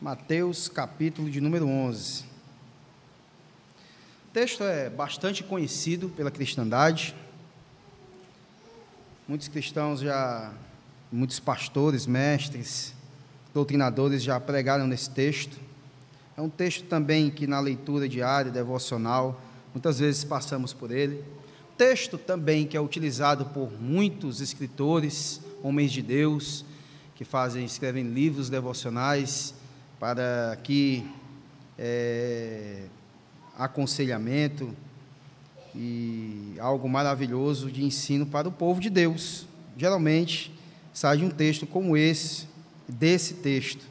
Mateus, capítulo de número 11. O texto é bastante conhecido pela cristandade. Muitos cristãos já, muitos pastores, mestres, doutrinadores já pregaram nesse texto. É um texto também que na leitura diária, devocional, muitas vezes passamos por ele. Texto também que é utilizado por muitos escritores, homens de Deus, que fazem, escrevem livros devocionais para que é, aconselhamento e algo maravilhoso de ensino para o povo de Deus. Geralmente sai de um texto como esse, desse texto.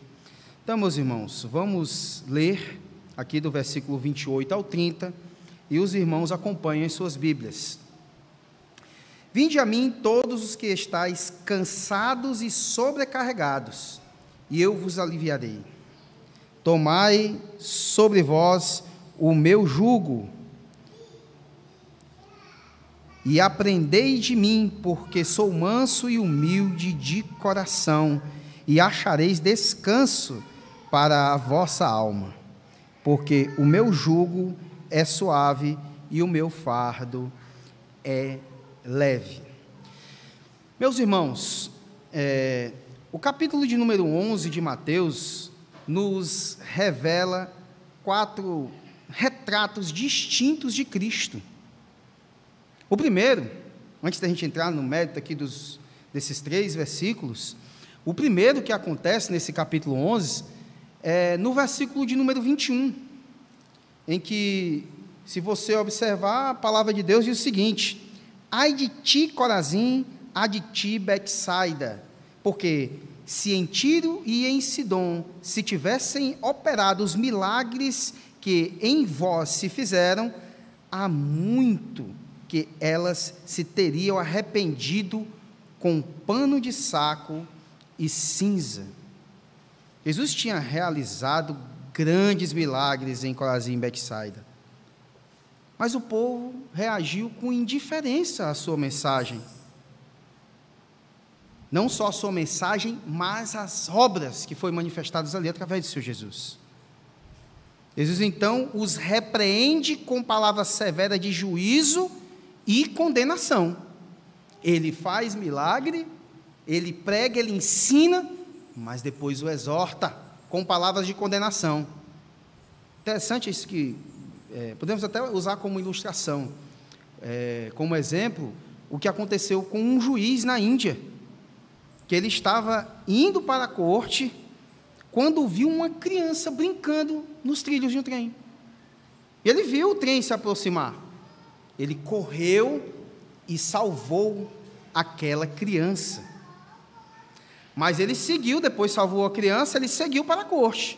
Então, meus irmãos, vamos ler aqui do versículo 28 ao 30 e os irmãos acompanhem as suas Bíblias. Vinde a mim todos os que estáis cansados e sobrecarregados, e eu vos aliviarei. Tomai sobre vós o meu jugo e aprendei de mim, porque sou manso e humilde de coração, e achareis descanso para a vossa alma, porque o meu jugo é suave e o meu fardo é leve. Meus irmãos, é, o capítulo de número 11 de Mateus nos revela quatro retratos distintos de Cristo. O primeiro, antes da gente entrar no mérito aqui dos, desses três versículos, o primeiro que acontece nesse capítulo 11 é no versículo de número 21, em que, se você observar, a palavra de Deus diz o seguinte: Ai de ti, Corazim, ai de ti, Betsaida, porque se em Tiro e em Sidom se tivessem operado os milagres que em vós se fizeram, há muito que elas se teriam arrependido com pano de saco e cinza. Jesus tinha realizado grandes milagres em Corazim e Betsaida. Mas o povo reagiu com indiferença à sua mensagem. Não só a sua mensagem, mas as obras que foram manifestadas ali através de seu Jesus. Jesus então os repreende com palavras severas de juízo e condenação. Ele faz milagre, ele prega, ele ensina, mas depois o exorta com palavras de condenação. Interessante isso que é, podemos até usar como ilustração, é, como exemplo, o que aconteceu com um juiz na Índia que ele estava indo para a corte quando viu uma criança brincando nos trilhos de um trem. Ele viu o trem se aproximar. Ele correu e salvou aquela criança. Mas ele seguiu, depois salvou a criança, ele seguiu para a corte.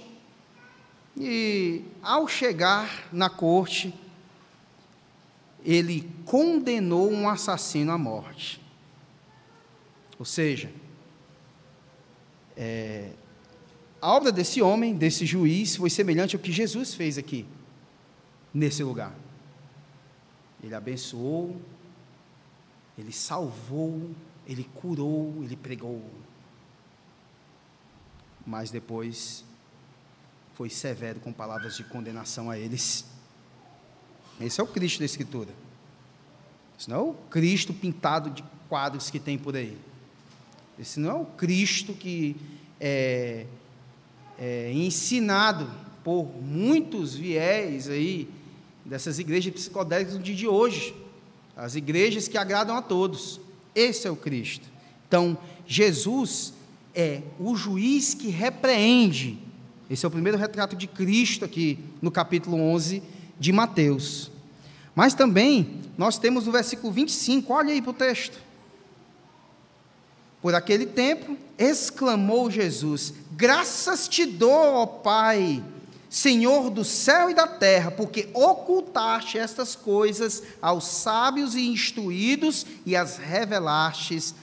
E ao chegar na corte, ele condenou um assassino à morte. Ou seja, é, a obra desse homem, desse juiz, foi semelhante ao que Jesus fez aqui, nesse lugar. Ele abençoou, ele salvou, ele curou, ele pregou. Mas depois foi severo com palavras de condenação a eles. Esse é o Cristo da Escritura. Isso não é o Cristo pintado de quadros que tem por aí. Esse não é o Cristo que é, é ensinado por muitos viés aí dessas igrejas psicodélicas do dia de hoje. As igrejas que agradam a todos. Esse é o Cristo. Então, Jesus é o juiz que repreende. Esse é o primeiro retrato de Cristo aqui no capítulo 11 de Mateus. Mas também nós temos o versículo 25, olha aí para o texto. Por aquele tempo, exclamou Jesus: Graças te dou, ó Pai, Senhor do céu e da terra, porque ocultaste estas coisas aos sábios e instruídos e as revelastes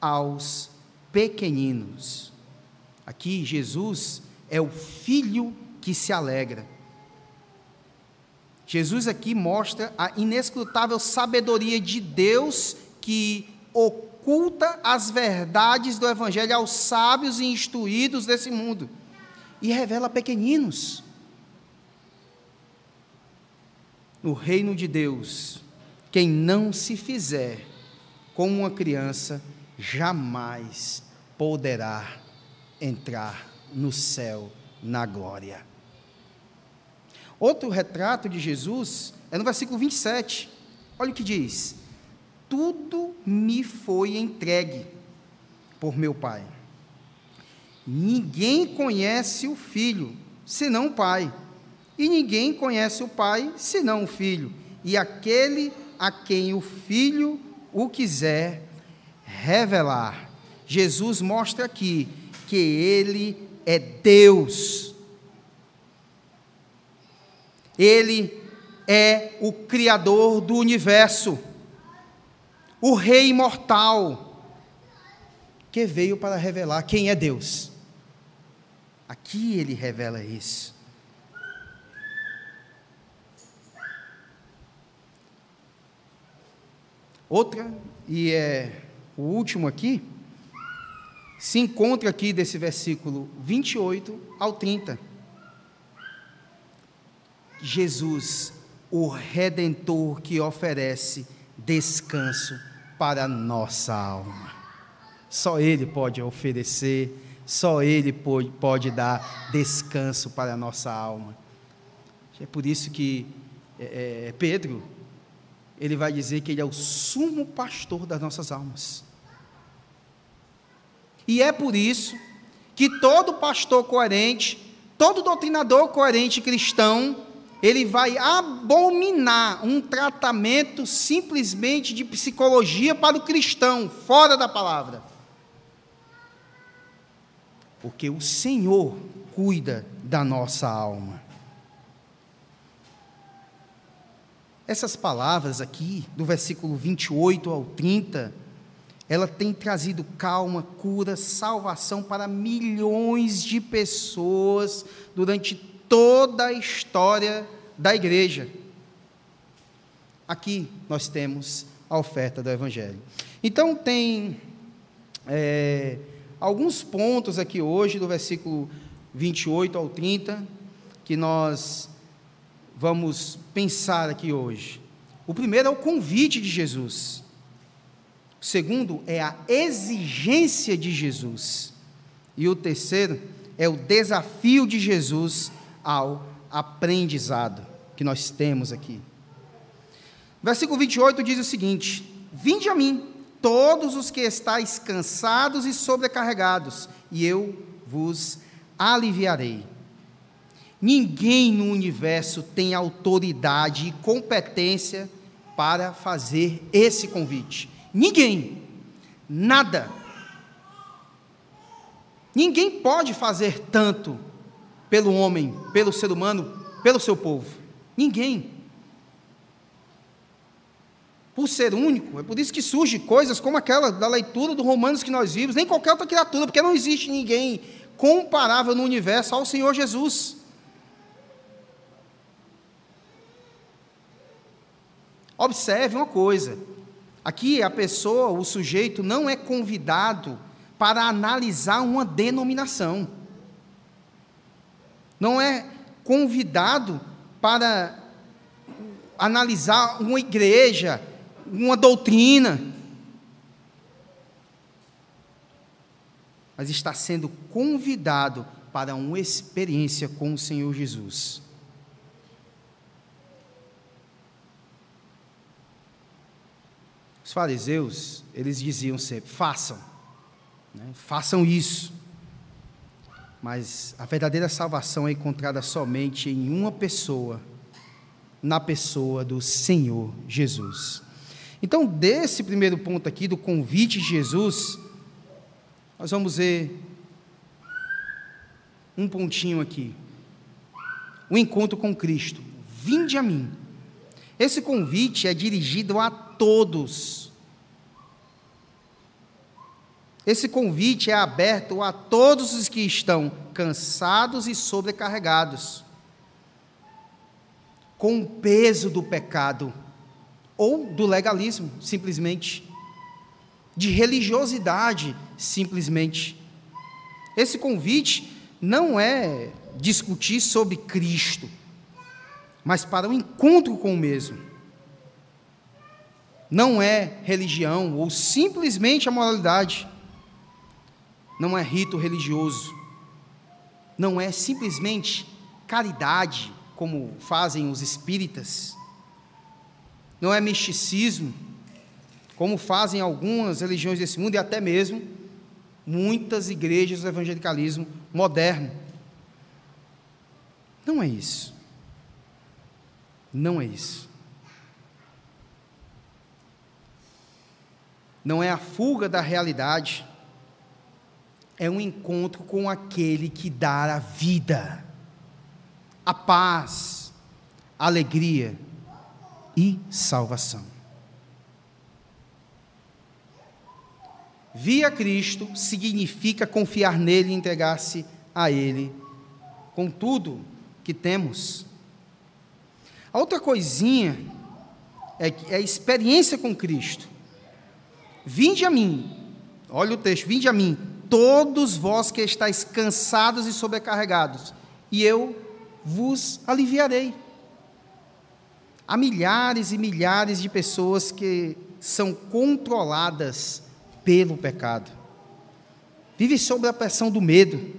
aos pequeninos. Aqui, Jesus é o filho que se alegra. Jesus aqui mostra a inescrutável sabedoria de Deus que oculta oculta as verdades do Evangelho aos sábios e instruídos desse mundo. e revela pequeninos. No reino de Deus, quem não se fizer como uma criança, jamais poderá entrar no céu na glória. Outro retrato de Jesus é no versículo 27. Olha o que diz: Tudo me foi entregue por meu Pai. Ninguém conhece o Filho, senão o Pai. E ninguém conhece o Pai, senão o Filho. E aquele a quem o Filho o quiser revelar. Jesus mostra aqui que ele é Deus. Ele é o Criador do universo, o Rei imortal, que veio para revelar quem é Deus. Aqui ele revela isso. Outra, e é o último aqui, se encontra aqui desse versículo 28 ao 30. Jesus, o redentor que oferece descanso para a nossa alma. Só Ele pode oferecer, só Ele pode, pode dar descanso para a nossa alma. É por isso que é, é, Pedro, ele vai dizer que Ele é o sumo pastor das nossas almas. E é por isso que todo pastor coerente, todo doutrinador coerente cristão, ele vai abominar um tratamento simplesmente de psicologia para o cristão, fora da palavra. Porque o Senhor cuida da nossa alma. Essas palavras aqui, do versículo 28 ao 30, ela tem trazido calma, cura, salvação para milhões de pessoas durante toda a história da igreja. Aqui nós temos a oferta do Evangelho. Então, tem é, alguns pontos aqui hoje, do versículo 28 ao 30, que nós vamos pensar aqui hoje. O primeiro é o convite de Jesus. O segundo é a exigência de Jesus. E o terceiro é o desafio de Jesus ao aprendizado que nós temos aqui. Versículo 28 diz o seguinte: Vinde a mim, todos os que estáis cansados e sobrecarregados, e eu vos aliviarei. Ninguém no universo tem autoridade e competência para fazer esse convite. Ninguém. Nada. Ninguém pode fazer tanto pelo homem, pelo ser humano, pelo seu povo. Ninguém. Por ser único, é por isso que surgem coisas como aquela da leitura do Romanos que nós vimos, nem qualquer outra criatura, porque não existe ninguém comparável no universo ao Senhor Jesus. Observe uma coisa: Aqui a pessoa, o sujeito, não é convidado para analisar uma denominação. Não é convidado para analisar uma igreja, uma doutrina. Mas está sendo convidado para uma experiência com o Senhor Jesus. Os fariseus, eles diziam sempre: façam, né? façam isso. Mas a verdadeira salvação é encontrada somente em uma pessoa, na pessoa do Senhor Jesus. Então, desse primeiro ponto aqui, do convite de Jesus, nós vamos ver um pontinho aqui. O encontro com Cristo. Vinde a mim. Esse convite é dirigido a todos. Esse convite é aberto a todos os que estão cansados e sobrecarregados, com o peso do pecado ou do legalismo, simplesmente, de religiosidade, simplesmente. Esse convite não é discutir sobre Cristo, mas para o encontro com o mesmo. Não é religião ou simplesmente a moralidade. Não é rito religioso. Não é simplesmente caridade, como fazem os espíritas. Não é misticismo, como fazem algumas religiões desse mundo e até mesmo muitas igrejas do evangelicalismo moderno. Não é isso. Não é isso. Não é a fuga da realidade, é um encontro com aquele que dá a vida, a paz, a alegria e salvação. Via Cristo significa confiar nele e entregar-se a Ele com tudo que temos. A outra coisinha é, é a experiência com Cristo. Vinde a mim, olha o texto, vinde a mim, todos vós que estáis cansados e sobrecarregados, e eu vos aliviarei. Há milhares e milhares de pessoas que são controladas pelo pecado. Vive sob a pressão do medo,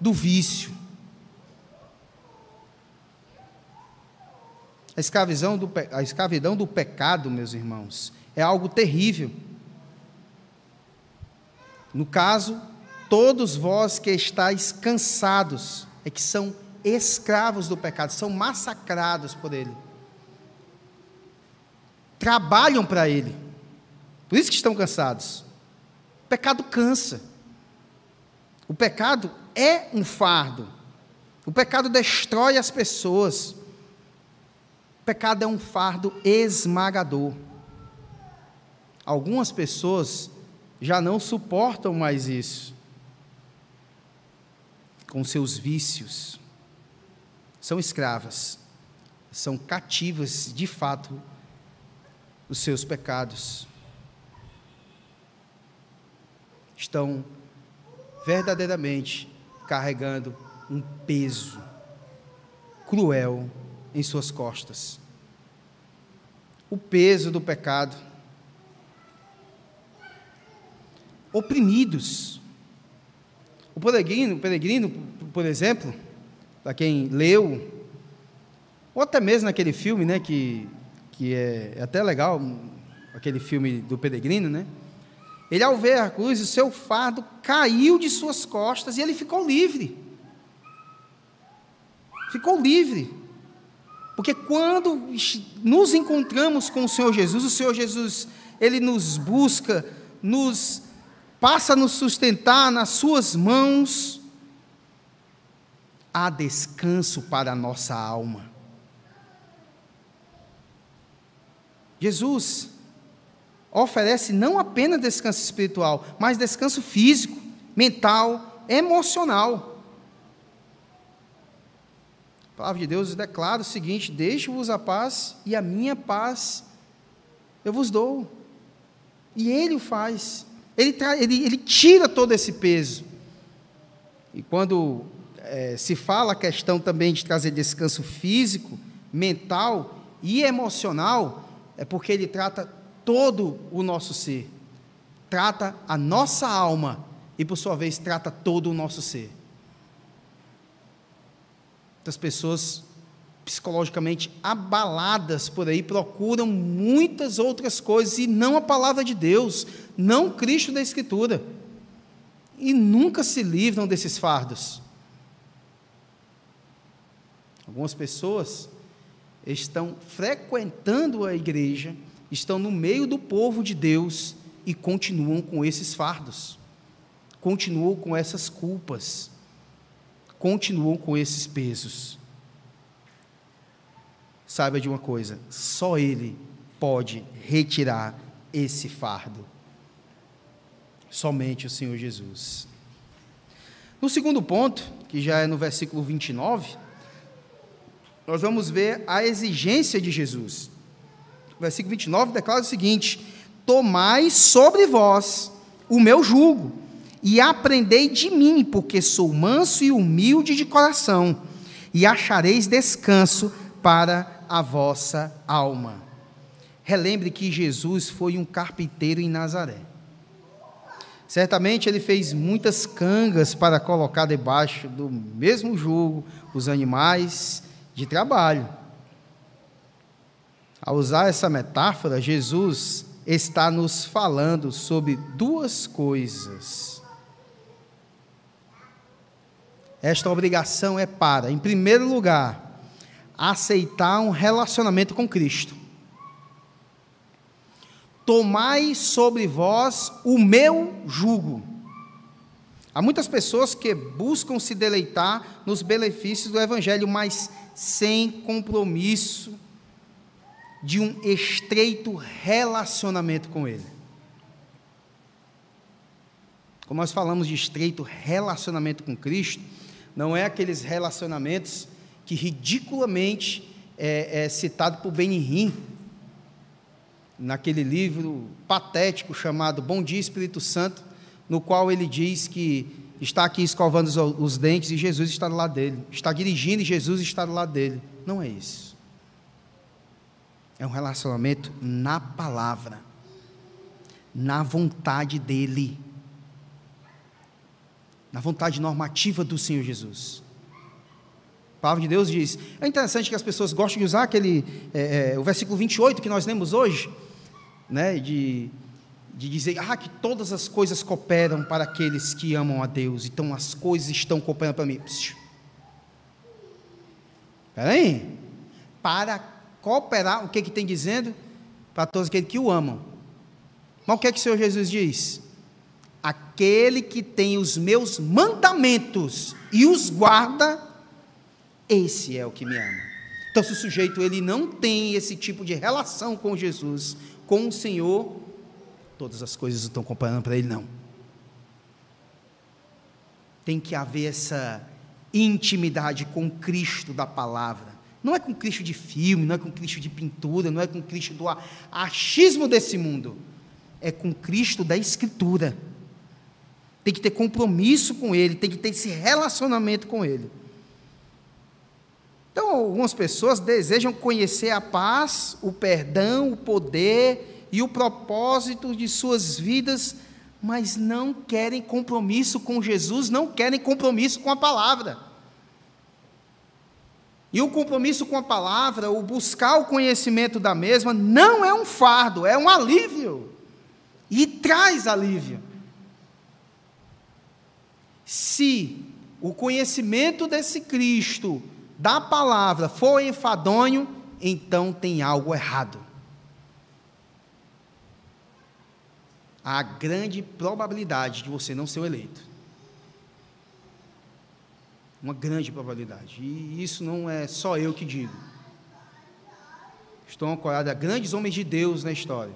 do vício. A escravidão do, a escravidão do pecado, meus irmãos, é algo terrível. No caso, todos vós que estáis cansados, é que são escravos do pecado, são massacrados por ele. Trabalham para ele. Por isso que estão cansados. O pecado cansa. O pecado é um fardo. O pecado destrói as pessoas. O pecado é um fardo esmagador. Algumas pessoas já não suportam mais isso. Com seus vícios. São escravas. São cativas, de fato, dos seus pecados estão verdadeiramente carregando um peso cruel em suas costas. O peso do pecado. Oprimidos. O peregrino, o peregrino por exemplo, para quem leu, ou até mesmo naquele filme, né, que, que é, é até legal, aquele filme do peregrino, né? Ele, ao ver a cruz, o seu fardo caiu de suas costas e ele ficou livre. Ficou livre. Porque quando nos encontramos com o Senhor Jesus, o Senhor Jesus, ele nos busca, nos passa a nos sustentar nas suas mãos, há descanso para a nossa alma. Jesus, oferece não apenas descanso espiritual, mas descanso físico, mental, emocional. A palavra de Deus declara o seguinte: Deixo-vos a paz e a minha paz eu vos dou. E Ele o faz. Ele, ele, ele tira todo esse peso. E quando é, se fala a questão também de trazer descanso físico, mental e emocional, é porque ele trata todo o nosso ser, trata a nossa alma e, por sua vez, trata todo o nosso ser. As pessoas psicologicamente abaladas por aí procuram muitas outras coisas e não a palavra de Deus, não Cristo da Escritura. E nunca se livram desses fardos. Algumas pessoas estão frequentando a igreja estão no meio do povo de Deus e continuam com esses fardos, continuam com essas culpas, continuam com esses pesos. Saiba de uma coisa: só Ele pode retirar esse fardo. Somente o Senhor Jesus. No segundo ponto, que já é no versículo 29, nós vamos ver a exigência de Jesus versículo 29 declara o seguinte: Tomai sobre vós o meu jugo, e aprendei de mim, porque sou manso e humilde de coração, e achareis descanso para a vossa alma. Relembre que Jesus foi um carpinteiro em Nazaré. Certamente ele fez muitas cangas para colocar debaixo do mesmo jugo os animais de trabalho. Ao usar essa metáfora, Jesus está nos falando sobre duas coisas. Esta obrigação é para, em primeiro lugar, aceitar um relacionamento com Cristo. Tomai sobre vós o meu jugo. Há muitas pessoas que buscam se deleitar nos benefícios do Evangelho, mas sem compromisso de um estreito relacionamento com Ele. Como nós falamos de estreito relacionamento com Cristo, não é aqueles relacionamentos que ridiculamente é, é citado por Benihim, naquele livro patético chamado Bom Dia Espírito Santo, no qual ele diz que está aqui escovando os, os dentes e Jesus está do lado dele, está dirigindo e Jesus está do lado dele. Não é isso. É um relacionamento na palavra, na vontade dEle, na vontade normativa do Senhor Jesus. Palavra de Deus diz. É interessante que as pessoas gostam de usar aquele, é, é, o versículo 28 que nós lemos hoje, né, de, de dizer ah, que todas as coisas cooperam para aqueles que amam a Deus, então as coisas estão cooperando para mim. Espera aí. Para cooperar, o que, que tem dizendo? Para todos aqueles que o amam. Mas o que é que o Senhor Jesus diz? Aquele que tem os meus mandamentos e os guarda, esse é o que me ama. Então, se o sujeito ele não tem esse tipo de relação com Jesus, com o Senhor, todas as coisas estão comparando para ele, não. Tem que haver essa intimidade com Cristo da palavra. Não é com Cristo de filme, não é com Cristo de pintura, não é com Cristo do achismo desse mundo. É com Cristo da Escritura. Tem que ter compromisso com Ele, tem que ter esse relacionamento com Ele. Então, algumas pessoas desejam conhecer a paz, o perdão, o poder e o propósito de suas vidas, mas não querem compromisso com Jesus, não querem compromisso com a palavra. E o compromisso com a palavra, o buscar o conhecimento da mesma, não é um fardo, é um alívio. E traz alívio. Se o conhecimento desse Cristo, da palavra, for enfadonho, então tem algo errado. Há grande probabilidade de você não ser eleito. Uma grande probabilidade. E isso não é só eu que digo. Estão ancorados a grandes homens de Deus na história.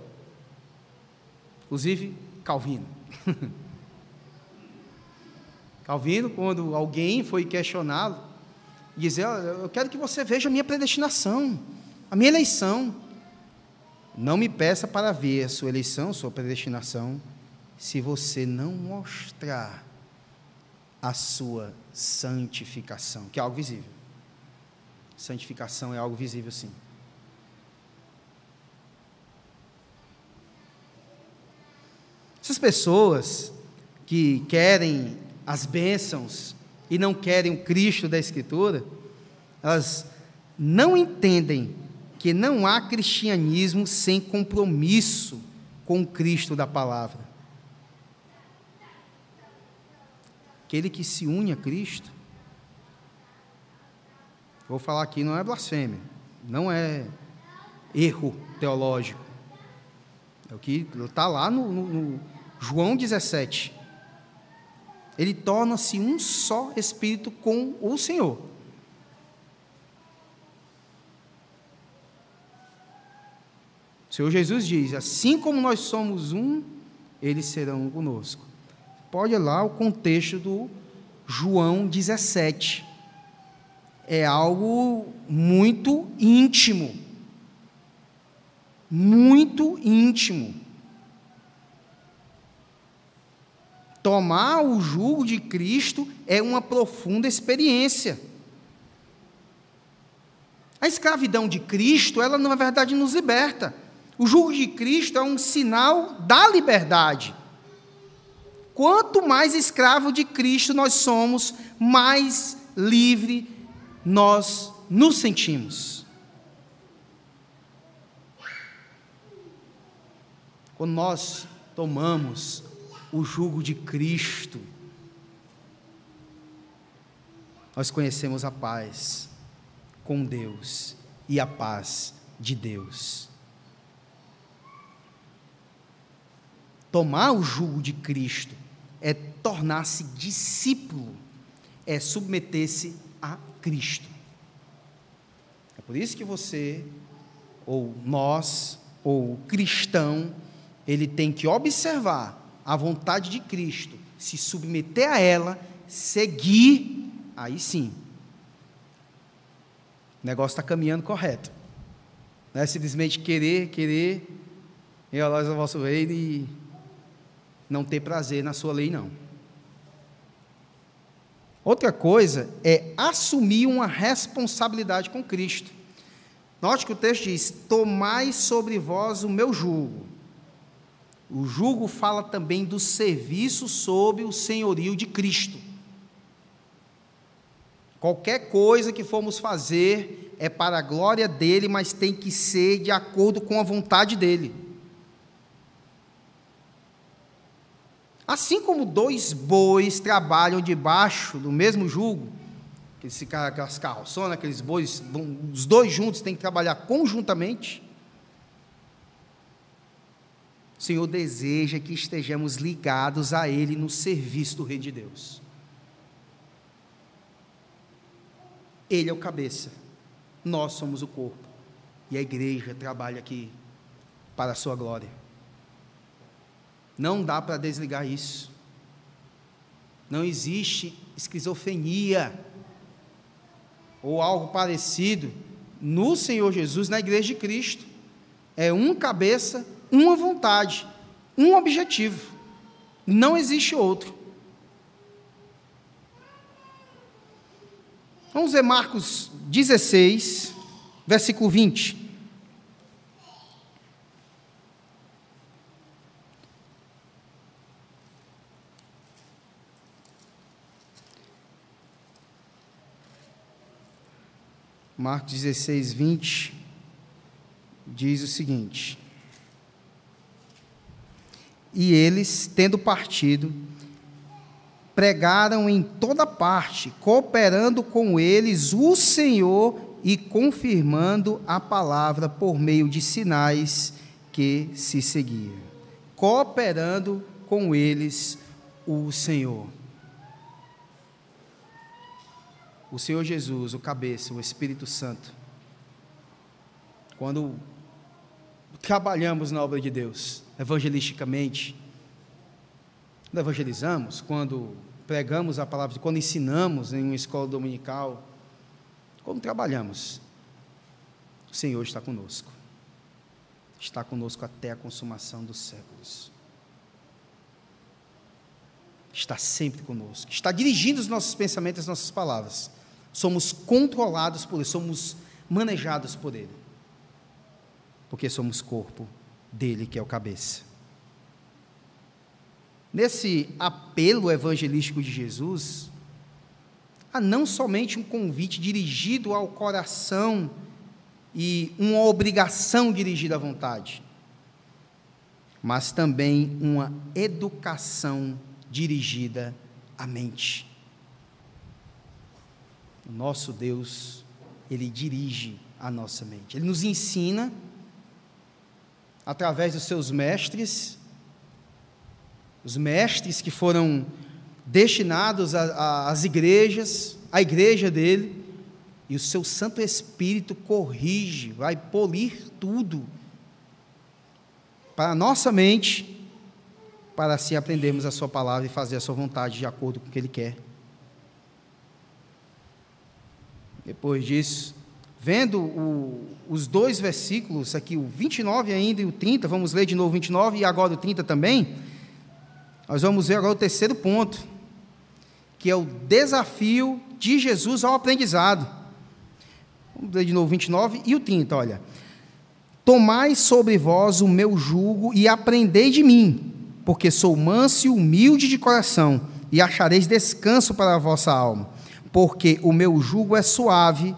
Inclusive Calvino. Calvino, quando alguém foi questioná-lo, dizer: Eu quero que você veja a minha predestinação, a minha eleição. Não me peça para ver a sua eleição, sua predestinação, se você não mostrar a sua santificação, que é algo visível. Santificação é algo visível, sim. Essas pessoas que querem as bênçãos e não querem o Cristo da Escritura, elas não entendem que não há cristianismo sem compromisso com o Cristo da palavra. aquele que se une a Cristo. Vou falar aqui, não é blasfêmia, não é erro teológico. É o que está lá no, no, no João 17. Ele torna-se um só espírito com o Senhor. O Senhor Jesus diz: assim como nós somos um, eles serão conosco. Pode lá o contexto do João 17. É algo muito íntimo. Muito íntimo. Tomar o jugo de Cristo é uma profunda experiência. A escravidão de Cristo, ela na verdade nos liberta. O jugo de Cristo é um sinal da liberdade. Quanto mais escravo de Cristo nós somos, mais livre nós nos sentimos. Quando nós tomamos o jugo de Cristo, nós conhecemos a paz com Deus e a paz de Deus. Tomar o jugo de Cristo é tornar-se discípulo, é submeter-se a Cristo. É por isso que você, ou nós, ou o cristão, ele tem que observar a vontade de Cristo, se submeter a ela, seguir, aí sim. O negócio está caminhando correto. Não é simplesmente querer, querer, e a do vosso reino e não ter prazer na sua lei, não. Outra coisa é assumir uma responsabilidade com Cristo. Note que o texto diz: Tomai sobre vós o meu jugo. O jugo fala também do serviço sob o senhorio de Cristo. Qualquer coisa que formos fazer é para a glória dele, mas tem que ser de acordo com a vontade dele. Assim como dois bois trabalham debaixo do mesmo jugo, aquelas carroçonas, aqueles bois, os dois juntos têm que trabalhar conjuntamente. O Senhor deseja que estejamos ligados a Ele no serviço do Rei de Deus. Ele é o cabeça, nós somos o corpo, e a igreja trabalha aqui para a Sua glória. Não dá para desligar isso. Não existe esquizofrenia ou algo parecido no Senhor Jesus, na igreja de Cristo. É um cabeça, uma vontade, um objetivo. Não existe outro. Vamos ver Marcos 16, versículo 20. Marcos 16, 20, diz o seguinte: E eles, tendo partido, pregaram em toda parte, cooperando com eles o Senhor e confirmando a palavra por meio de sinais que se seguiam. Cooperando com eles o Senhor. o Senhor Jesus, o cabeça, o Espírito Santo, quando trabalhamos na obra de Deus, evangelisticamente, quando evangelizamos, quando pregamos a palavra, quando ensinamos em uma escola dominical, quando trabalhamos, o Senhor está conosco. Está conosco até a consumação dos séculos. Está sempre conosco. Está dirigindo os nossos pensamentos as nossas palavras somos controlados por Ele, somos manejados por Ele, porque somos corpo dele, que é o cabeça. Nesse apelo evangelístico de Jesus, há não somente um convite dirigido ao coração e uma obrigação dirigida à vontade, mas também uma educação dirigida à mente. O nosso Deus, Ele dirige a nossa mente. Ele nos ensina, através dos seus mestres, os mestres que foram destinados às igrejas, a igreja dele, e o seu Santo Espírito corrige, vai polir tudo para a nossa mente, para assim aprendermos a Sua palavra e fazer a Sua vontade de acordo com o que Ele quer. Depois disso, vendo o, os dois versículos aqui, o 29 ainda e o 30, vamos ler de novo o 29 e agora o 30 também. Nós vamos ver agora o terceiro ponto, que é o desafio de Jesus ao aprendizado. Vamos ler de novo 29 e o 30, olha. Tomai sobre vós o meu jugo e aprendei de mim, porque sou manso e humilde de coração, e achareis descanso para a vossa alma, porque o meu jugo é suave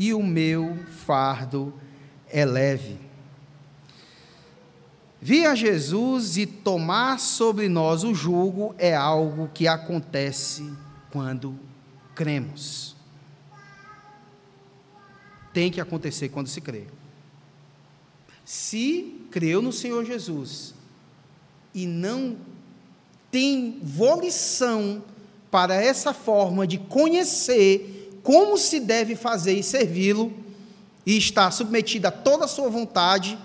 e o meu fardo é leve. Vir a Jesus e tomar sobre nós o jugo é algo que acontece quando cremos. Tem que acontecer quando se crê. Se creu no Senhor Jesus e não tem volição para essa forma de conhecer como se deve fazer e servi-lo, e estar submetido a toda a sua vontade,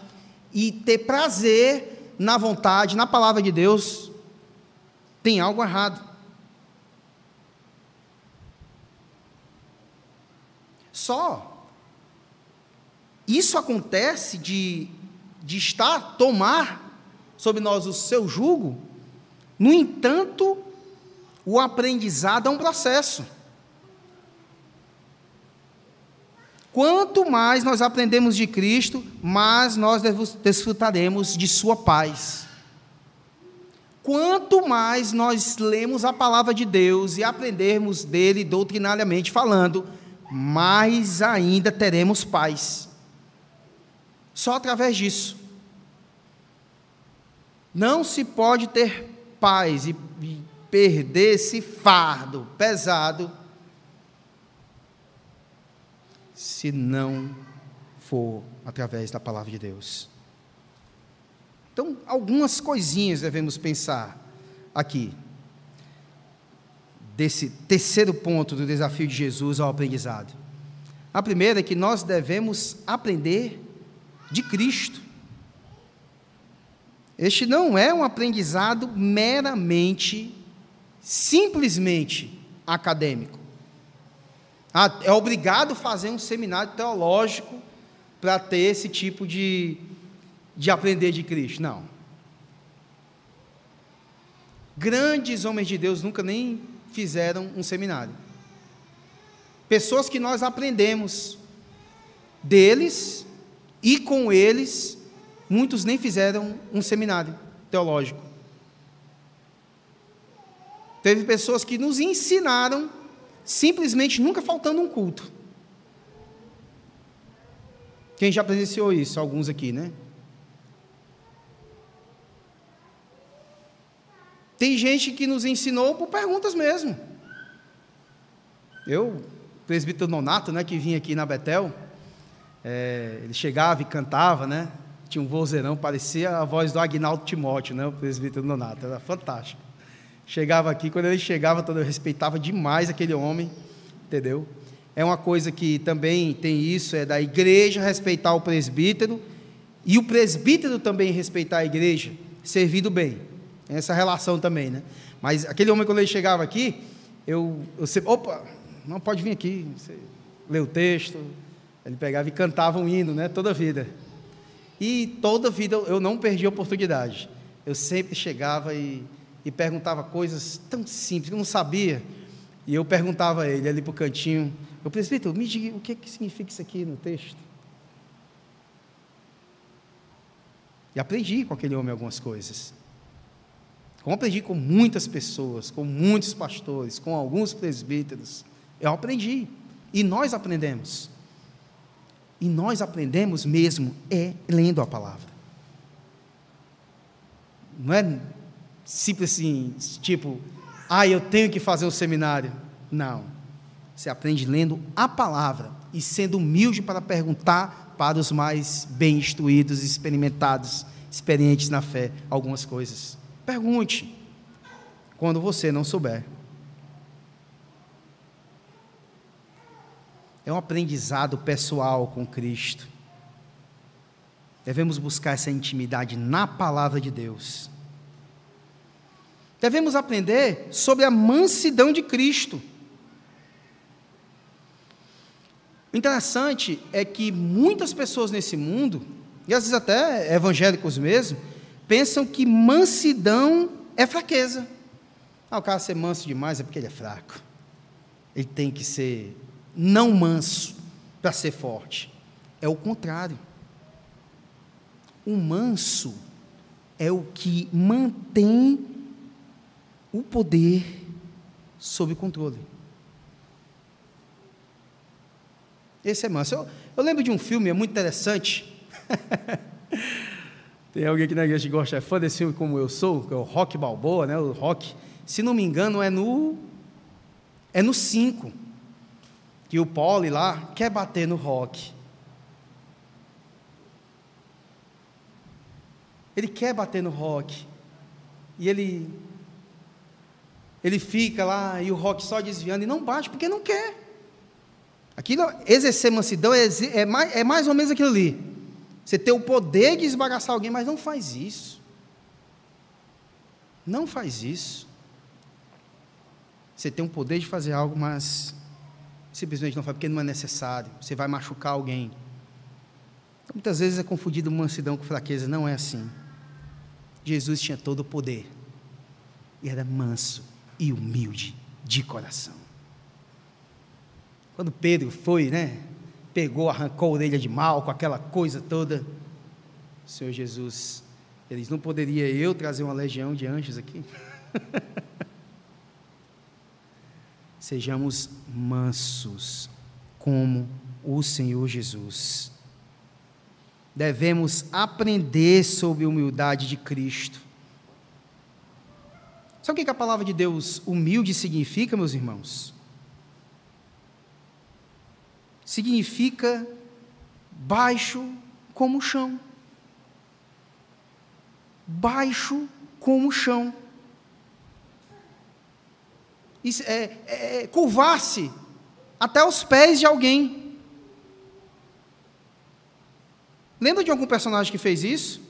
e ter prazer na vontade, na palavra de Deus, tem algo errado. Só isso acontece de, de estar, tomar sobre nós o seu jugo, no entanto, o aprendizado é um processo. Quanto mais nós aprendemos de Cristo, mais nós desfrutaremos de Sua paz. Quanto mais nós lemos a palavra de Deus e aprendermos dele doutrinariamente falando, mais ainda teremos paz. Só através disso. Não se pode ter paz e perder esse fardo pesado se não for através da palavra de Deus. Então, algumas coisinhas devemos pensar aqui, desse terceiro ponto do desafio de Jesus ao aprendizado. A primeira é que nós devemos aprender de Cristo. Este não é um aprendizado meramente, simplesmente acadêmico. Ah, é obrigado a fazer um seminário teológico para ter esse tipo de, de aprender de Cristo. Não. Grandes homens de Deus nunca nem fizeram um seminário. Pessoas que nós aprendemos deles e com eles, muitos nem fizeram um seminário teológico. Teve pessoas que nos ensinaram simplesmente nunca faltando um culto. Quem já presenciou isso? Alguns aqui, né? Tem gente que nos ensinou por perguntas mesmo. Eu, presbítero Nonato, né, que vinha aqui na Betel, é, ele chegava e cantava, né? Tinha um vozeirão, parecia a voz do Agnaldo Timóteo, né, o presbítero Nonato, era fantástico. Chegava aqui, quando ele chegava, eu respeitava demais aquele homem, entendeu? É uma coisa que também tem isso, é da igreja respeitar o presbítero e o presbítero também respeitar a igreja, servindo bem. Essa relação também, né? Mas aquele homem, quando ele chegava aqui, eu, eu sempre, opa, não pode vir aqui, você lê o texto. Ele pegava e cantava um hino, né? Toda vida. E toda vida eu não perdi a oportunidade. Eu sempre chegava e e perguntava coisas tão simples, que eu não sabia. E eu perguntava a ele ali para o cantinho, eu presbítero, me diga o que, que significa isso aqui no texto. E aprendi com aquele homem algumas coisas. Como aprendi com muitas pessoas, com muitos pastores, com alguns presbíteros, eu aprendi. E nós aprendemos. E nós aprendemos mesmo é lendo a palavra. Não é simples assim, tipo, ah, eu tenho que fazer um seminário. Não. Você aprende lendo a palavra e sendo humilde para perguntar para os mais bem instruídos, experimentados, experientes na fé, algumas coisas. Pergunte quando você não souber. É um aprendizado pessoal com Cristo. Devemos buscar essa intimidade na palavra de Deus devemos aprender sobre a mansidão de Cristo. O interessante é que muitas pessoas nesse mundo, e às vezes até evangélicos mesmo, pensam que mansidão é fraqueza. Ah, o cara ser manso demais é porque ele é fraco. Ele tem que ser não manso para ser forte. É o contrário. O manso é o que mantém o poder sob controle. Esse é manso. Eu, eu lembro de um filme, é muito interessante. Tem alguém aqui na igreja que gosta, é fã desse filme como eu sou, que é o Rock Balboa, né? O Rock. Se não me engano, é no. É no 5. Que o Poli lá quer bater no Rock. Ele quer bater no Rock. E ele. Ele fica lá e o Rock só desviando e não bate porque não quer. Aquilo, exercer mansidão é, é, mais, é mais ou menos aquilo ali. Você ter o poder de esbagaçar alguém, mas não faz isso. Não faz isso. Você tem o poder de fazer algo, mas simplesmente não faz porque não é necessário. Você vai machucar alguém. Muitas vezes é confundido mansidão com fraqueza. Não é assim. Jesus tinha todo o poder. E era manso e humilde de coração. Quando Pedro foi, né? Pegou, arrancou a orelha de mal, com aquela coisa toda. Senhor Jesus, eles não poderia eu trazer uma legião de anjos aqui? Sejamos mansos, como o Senhor Jesus. Devemos aprender sobre a humildade de Cristo. Sabe o que a palavra de Deus humilde significa, meus irmãos? significa baixo como o chão. Baixo como o chão. É, é, é curvar-se até os pés de alguém. Lembra de algum personagem que fez isso?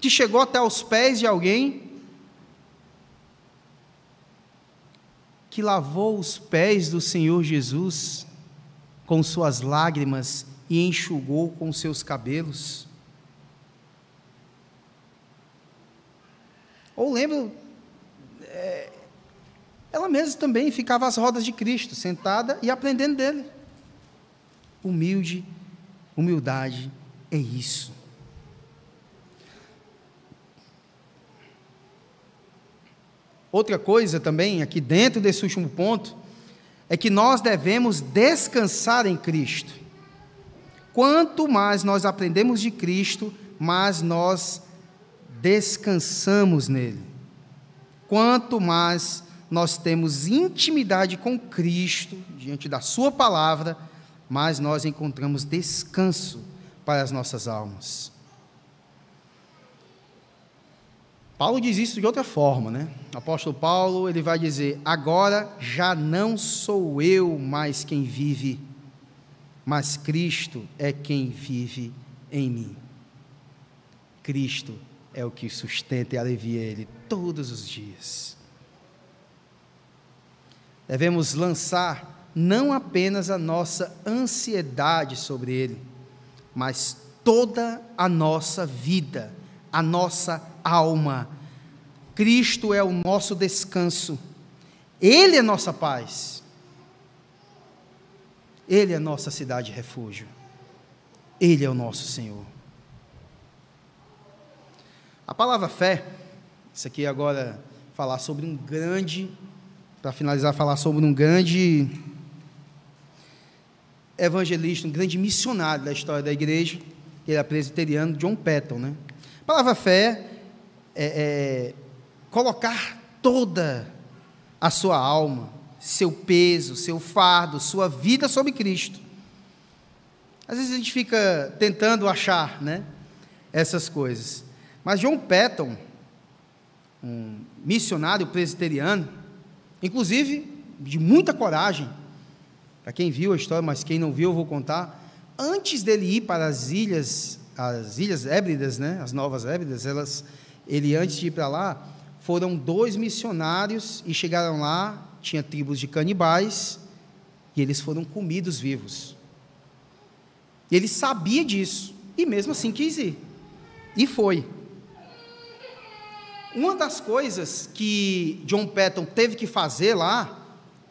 Que chegou até os pés de alguém? Que lavou os pés do Senhor Jesus? com suas lágrimas e enxugou com seus cabelos. Ou lembro, é, ela mesma também ficava às rodas de Cristo, sentada e aprendendo dele. Humilde, humildade é isso. Outra coisa também, aqui dentro desse último ponto, é que nós devemos descansar em Cristo. Quanto mais nós aprendemos de Cristo, mais nós descansamos nele. Quanto mais nós temos intimidade com Cristo, diante da Sua palavra, mais nós encontramos descanso para as nossas almas. Paulo diz isso de outra forma, né? O apóstolo Paulo, ele vai dizer: "Agora já não sou eu mais quem vive, mas Cristo é quem vive em mim." Cristo é o que sustenta e alivia ele todos os dias. Devemos lançar não apenas a nossa ansiedade sobre ele, mas toda a nossa vida, a nossa alma. Cristo é o nosso descanso, Ele é nossa paz, Ele é nossa cidade de refúgio, Ele é o nosso Senhor. A palavra fé, isso aqui agora falar sobre um grande, para finalizar, falar sobre um grande evangelista, um grande missionário da história da igreja, ele é presbiteriano, John Patton, né? A palavra fé é, é, colocar toda a sua alma, seu peso, seu fardo, sua vida sobre Cristo. Às vezes a gente fica tentando achar né, essas coisas. Mas John Patton, um missionário presbiteriano, inclusive de muita coragem, para quem viu a história, mas quem não viu eu vou contar, antes dele ir para as ilhas, as ilhas Hébridas, né, as novas Hébridas, elas ele, antes de ir para lá, foram dois missionários e chegaram lá, tinha tribos de canibais, e eles foram comidos vivos. Ele sabia disso, e mesmo assim quis ir. E foi. Uma das coisas que John Patton teve que fazer lá,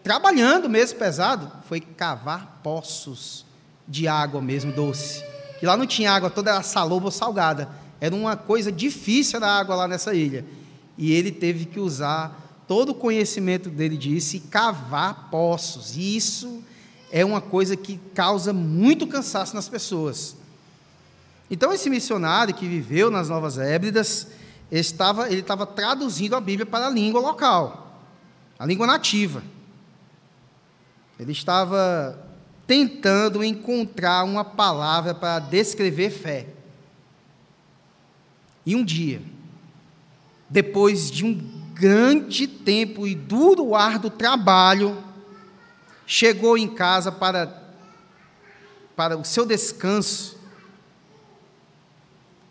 trabalhando mesmo pesado, foi cavar poços de água mesmo doce. Que lá não tinha água toda era saloba ou salgada. Era uma coisa difícil a água lá nessa ilha. E ele teve que usar todo o conhecimento dele disso e cavar poços. E isso é uma coisa que causa muito cansaço nas pessoas. Então esse missionário que viveu nas Novas Hébridas, estava, ele estava traduzindo a Bíblia para a língua local, a língua nativa. Ele estava tentando encontrar uma palavra para descrever fé. E um dia, depois de um grande tempo e duro árduo trabalho, chegou em casa para, para o seu descanso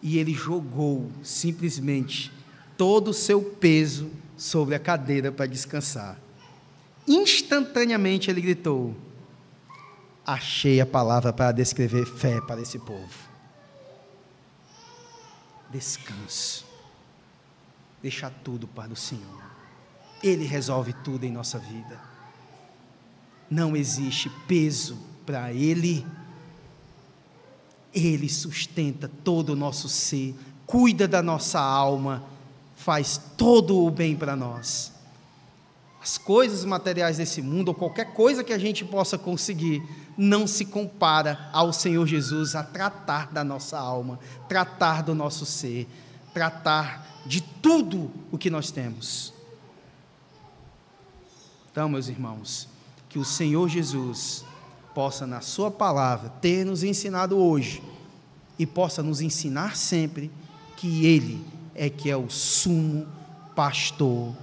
e ele jogou simplesmente todo o seu peso sobre a cadeira para descansar. Instantaneamente ele gritou: Achei a palavra para descrever fé para esse povo. Descanso. Deixar tudo para o Senhor. Ele resolve tudo em nossa vida. Não existe peso para Ele. Ele sustenta todo o nosso ser, cuida da nossa alma, faz todo o bem para nós. As coisas materiais desse mundo, ou qualquer coisa que a gente possa conseguir, não se compara ao Senhor Jesus a tratar da nossa alma, tratar do nosso ser, tratar de tudo o que nós temos. Então, meus irmãos, que o Senhor Jesus possa, na Sua palavra, ter nos ensinado hoje e possa nos ensinar sempre que Ele é que é o sumo pastor,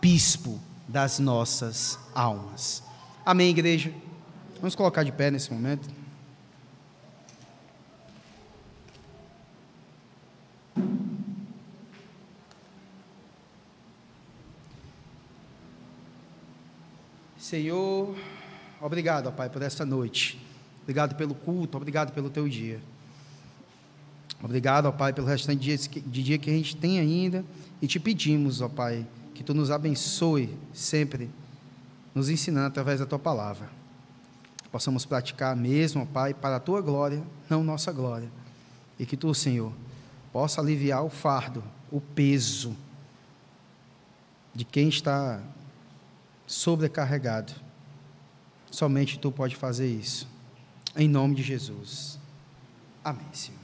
bispo das nossas almas. Amém, igreja? Vamos colocar de pé nesse momento. Senhor, obrigado, ó Pai, por esta noite. Obrigado pelo culto, obrigado pelo teu dia. Obrigado, ó Pai, pelo restante de dia que a gente tem ainda. E te pedimos, ó Pai, que tu nos abençoe sempre, nos ensinando através da tua palavra. Possamos praticar mesmo, Pai, para a tua glória, não nossa glória. E que tu, Senhor, possa aliviar o fardo, o peso de quem está sobrecarregado. Somente tu pode fazer isso. Em nome de Jesus. Amém, Senhor.